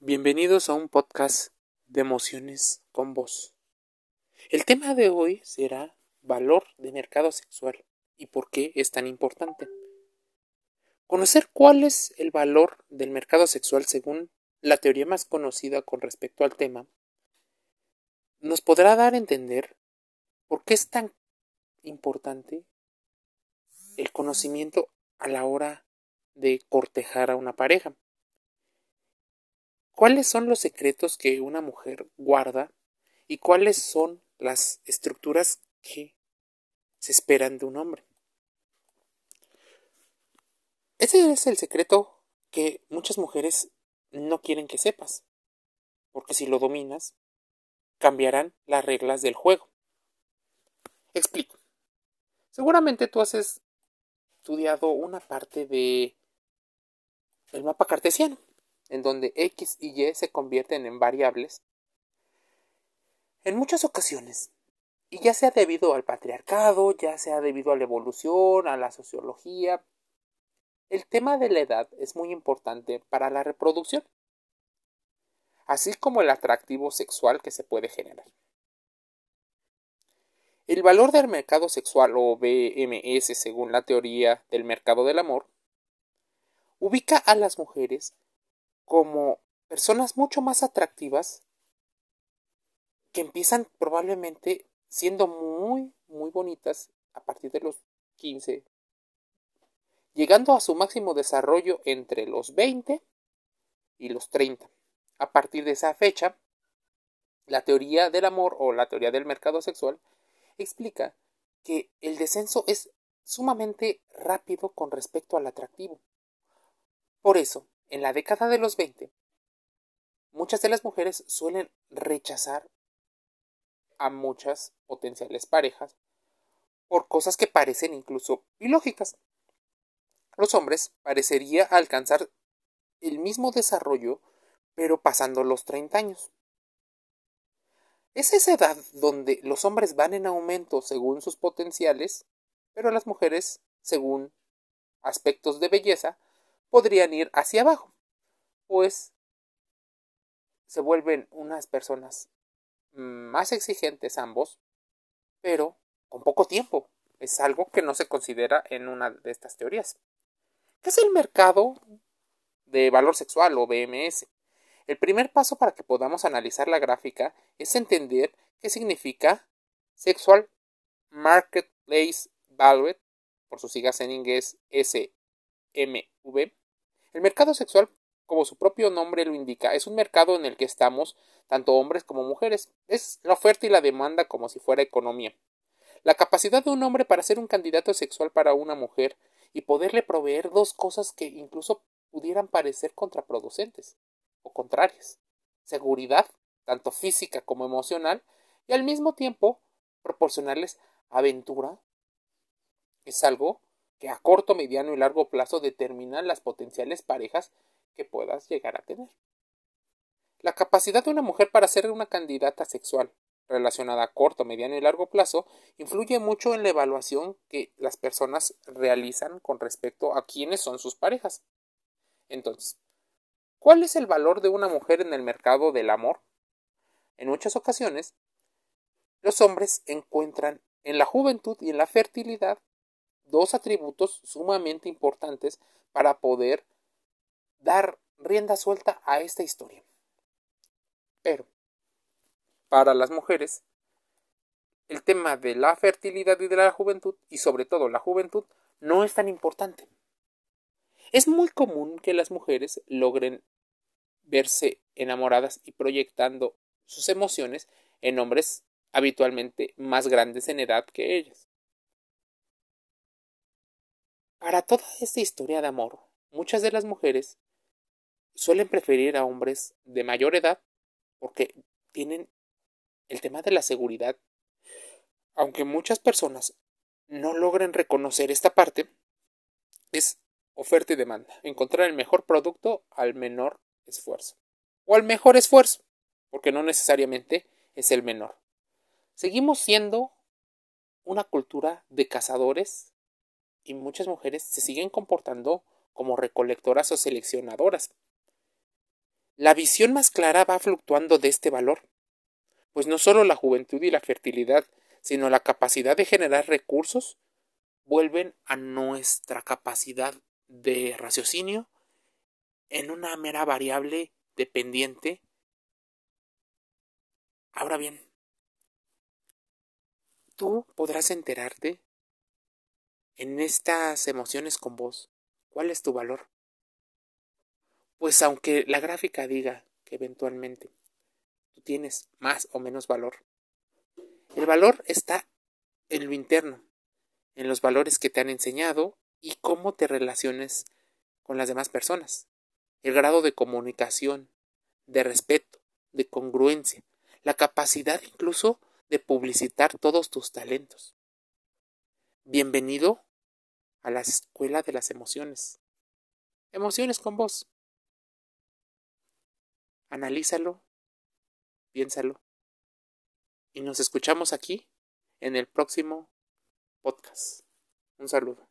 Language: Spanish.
Bienvenidos a un podcast de emociones con vos. El tema de hoy será valor de mercado sexual y por qué es tan importante. Conocer cuál es el valor del mercado sexual según la teoría más conocida con respecto al tema nos podrá dar a entender por qué es tan importante el conocimiento a la hora de cortejar a una pareja. ¿Cuáles son los secretos que una mujer guarda y cuáles son las estructuras que se esperan de un hombre? Ese es el secreto que muchas mujeres no quieren que sepas, porque si lo dominas, cambiarán las reglas del juego. Explico. Seguramente tú has estudiado una parte de el mapa cartesiano en donde x y y se convierten en variables, en muchas ocasiones, y ya sea debido al patriarcado, ya sea debido a la evolución, a la sociología, el tema de la edad es muy importante para la reproducción, así como el atractivo sexual que se puede generar. El valor del mercado sexual o BMS según la teoría del mercado del amor ubica a las mujeres como personas mucho más atractivas que empiezan probablemente siendo muy, muy bonitas a partir de los 15, llegando a su máximo desarrollo entre los 20 y los 30. A partir de esa fecha, la teoría del amor o la teoría del mercado sexual explica que el descenso es sumamente rápido con respecto al atractivo. Por eso, en la década de los 20, muchas de las mujeres suelen rechazar a muchas potenciales parejas por cosas que parecen incluso ilógicas. Los hombres parecería alcanzar el mismo desarrollo, pero pasando los 30 años. Es esa edad donde los hombres van en aumento según sus potenciales, pero las mujeres, según aspectos de belleza, podrían ir hacia abajo, pues se vuelven unas personas más exigentes ambos, pero con poco tiempo. Es algo que no se considera en una de estas teorías. ¿Qué es el mercado de valor sexual o BMS? El primer paso para que podamos analizar la gráfica es entender qué significa Sexual Marketplace Value, por sus siglas en inglés SMV, el mercado sexual, como su propio nombre lo indica, es un mercado en el que estamos tanto hombres como mujeres. Es la oferta y la demanda como si fuera economía. La capacidad de un hombre para ser un candidato sexual para una mujer y poderle proveer dos cosas que incluso pudieran parecer contraproducentes o contrarias. Seguridad, tanto física como emocional, y al mismo tiempo proporcionarles aventura es algo que a corto, mediano y largo plazo determinan las potenciales parejas que puedas llegar a tener. La capacidad de una mujer para ser una candidata sexual relacionada a corto, mediano y largo plazo influye mucho en la evaluación que las personas realizan con respecto a quiénes son sus parejas. Entonces, ¿cuál es el valor de una mujer en el mercado del amor? En muchas ocasiones, los hombres encuentran en la juventud y en la fertilidad dos atributos sumamente importantes para poder dar rienda suelta a esta historia. Pero, para las mujeres, el tema de la fertilidad y de la juventud, y sobre todo la juventud, no es tan importante. Es muy común que las mujeres logren verse enamoradas y proyectando sus emociones en hombres habitualmente más grandes en edad que ellas. Para toda esta historia de amor, muchas de las mujeres suelen preferir a hombres de mayor edad porque tienen el tema de la seguridad. Aunque muchas personas no logren reconocer esta parte, es oferta y demanda. Encontrar el mejor producto al menor esfuerzo. O al mejor esfuerzo, porque no necesariamente es el menor. Seguimos siendo una cultura de cazadores y muchas mujeres se siguen comportando como recolectoras o seleccionadoras. La visión más clara va fluctuando de este valor, pues no solo la juventud y la fertilidad, sino la capacidad de generar recursos vuelven a nuestra capacidad de raciocinio en una mera variable dependiente. Ahora bien, tú podrás enterarte en estas emociones con vos cuál es tu valor. Pues aunque la gráfica diga que eventualmente tú tienes más o menos valor, el valor está en lo interno, en los valores que te han enseñado y cómo te relaciones con las demás personas. El grado de comunicación, de respeto, de congruencia, la capacidad incluso de publicitar todos tus talentos. Bienvenido a la escuela de las emociones. Emociones con vos. Analízalo, piénsalo y nos escuchamos aquí en el próximo podcast. Un saludo.